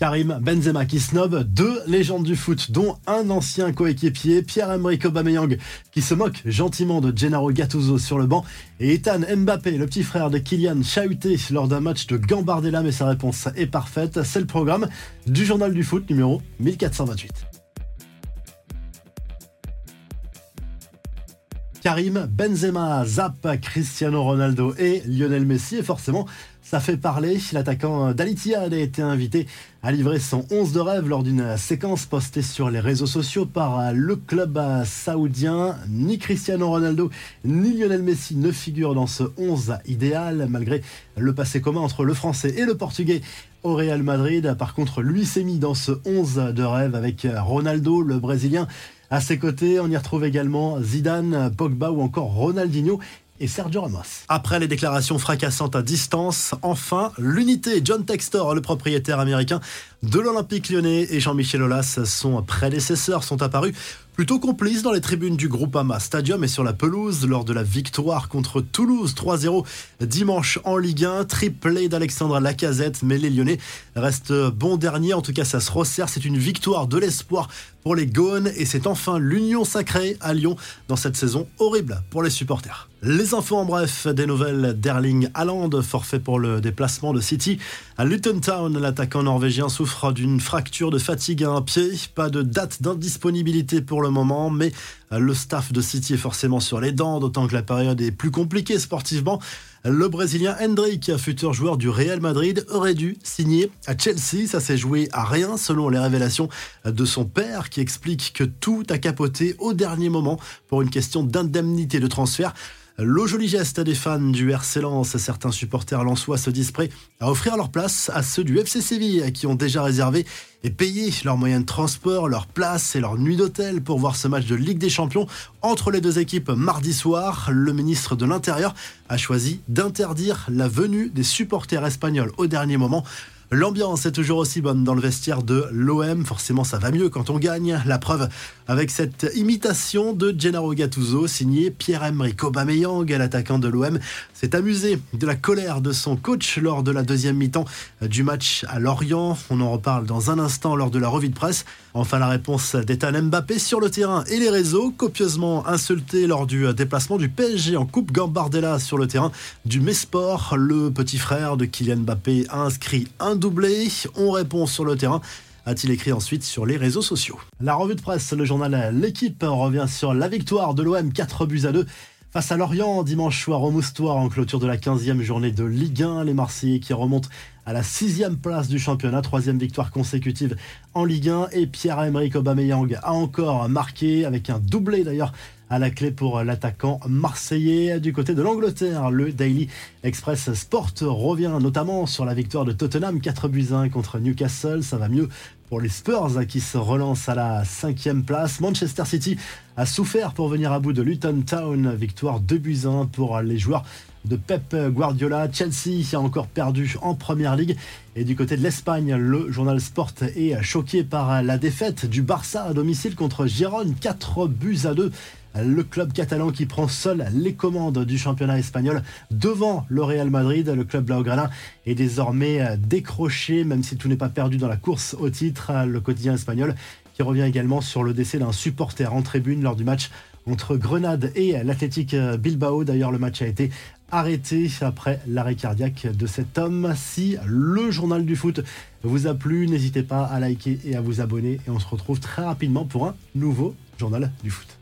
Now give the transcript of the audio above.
Karim Benzema qui snob deux légendes du foot, dont un ancien coéquipier, Pierre-Emerick Aubameyang, qui se moque gentiment de Gennaro Gattuso sur le banc, et Ethan Mbappé, le petit frère de Kylian, chahuté lors d'un match de Gambardella, mais sa réponse est parfaite. C'est le programme du journal du foot numéro 1428. Karim Benzema, Zap, Cristiano Ronaldo et Lionel Messi. Et forcément, ça fait parler. L'attaquant d'Alitiyad a été invité à livrer son 11 de rêve lors d'une séquence postée sur les réseaux sociaux par le club saoudien. Ni Cristiano Ronaldo ni Lionel Messi ne figurent dans ce 11 idéal, malgré le passé commun entre le français et le portugais au Real Madrid. Par contre, lui s'est mis dans ce 11 de rêve avec Ronaldo, le brésilien. À ses côtés, on y retrouve également Zidane, Pogba ou encore Ronaldinho et Sergio Ramos. Après les déclarations fracassantes à distance, enfin, l'unité John Textor, le propriétaire américain de l'Olympique lyonnais, et Jean-Michel Aulas, son prédécesseur, sont apparus plutôt complices dans les tribunes du Groupama Stadium et sur la pelouse lors de la victoire contre Toulouse 3-0 dimanche en Ligue 1. Triplé d'Alexandre Lacazette, mais les Lyonnais restent bon dernier. En tout cas, ça se resserre. C'est une victoire de l'espoir pour les Gones et c'est enfin l'union sacrée à Lyon dans cette saison horrible pour les supporters. Les infos en bref, des nouvelles d'Erling Haaland, forfait pour le déplacement de City. À Luton Town, l'attaquant norvégien souffre d'une fracture de fatigue à un pied. Pas de date d'indisponibilité pour le moment, mais le staff de City est forcément sur les dents, d'autant que la période est plus compliquée sportivement. Le Brésilien Hendrik, futur joueur du Real Madrid, aurait dû signer à Chelsea. Ça s'est joué à rien selon les révélations de son père qui explique que tout a capoté au dernier moment pour une question d'indemnité de transfert. Le joli geste des fans du RC Lens, certains supporters lensois se disent prêts à offrir leur place à ceux du FC Séville qui ont déjà réservé et payé leurs moyens de transport, leur place et leur nuit d'hôtel pour voir ce match de Ligue des Champions entre les deux équipes mardi soir. Le ministre de l'Intérieur a choisi d'interdire la venue des supporters espagnols au dernier moment. L'ambiance est toujours aussi bonne dans le vestiaire de l'OM. Forcément, ça va mieux quand on gagne. La preuve avec cette imitation de Gennaro Gattuso, signé Pierre-Emerick Aubameyang, l'attaquant de l'OM, s'est amusé de la colère de son coach lors de la deuxième mi-temps du match à Lorient. On en reparle dans un instant lors de la revue de presse. Enfin, la réponse d'Ethan Mbappé sur le terrain et les réseaux, copieusement insulté lors du déplacement du PSG en Coupe Gambardella sur le terrain du Mesport. Le petit frère de Kylian Mbappé a inscrit un doublé. On répond sur le terrain a-t-il écrit ensuite sur les réseaux sociaux. La revue de presse, le journal L'équipe revient sur la victoire de l'OM 4 buts à 2 face à Lorient dimanche soir au Moustoir en clôture de la 15e journée de Ligue 1. Les Marseillais qui remontent à la sixième place du championnat, troisième victoire consécutive en Ligue 1 et Pierre-Emerick Aubameyang a encore marqué avec un doublé d'ailleurs à la clé pour l'attaquant marseillais. Du côté de l'Angleterre, le Daily Express Sport revient notamment sur la victoire de Tottenham 4 buts 1 contre Newcastle. Ça va mieux pour les Spurs qui se relancent à la cinquième place. Manchester City a souffert pour venir à bout de Luton Town. Victoire 2 buts 1 pour les joueurs de Pep Guardiola. Chelsea a encore perdu en première ligue. Et du côté de l'Espagne, le journal Sport est choqué par la défaite du Barça à domicile contre Gérone. 4 buts à 2 le club catalan qui prend seul les commandes du championnat espagnol devant le Real Madrid. Le club blaugrana est désormais décroché, même si tout n'est pas perdu dans la course au titre. Le quotidien espagnol revient également sur le décès d'un supporter en tribune lors du match entre Grenade et l'Athletic Bilbao. D'ailleurs, le match a été arrêté après l'arrêt cardiaque de cet homme. Si le journal du foot vous a plu, n'hésitez pas à liker et à vous abonner. Et on se retrouve très rapidement pour un nouveau journal du foot.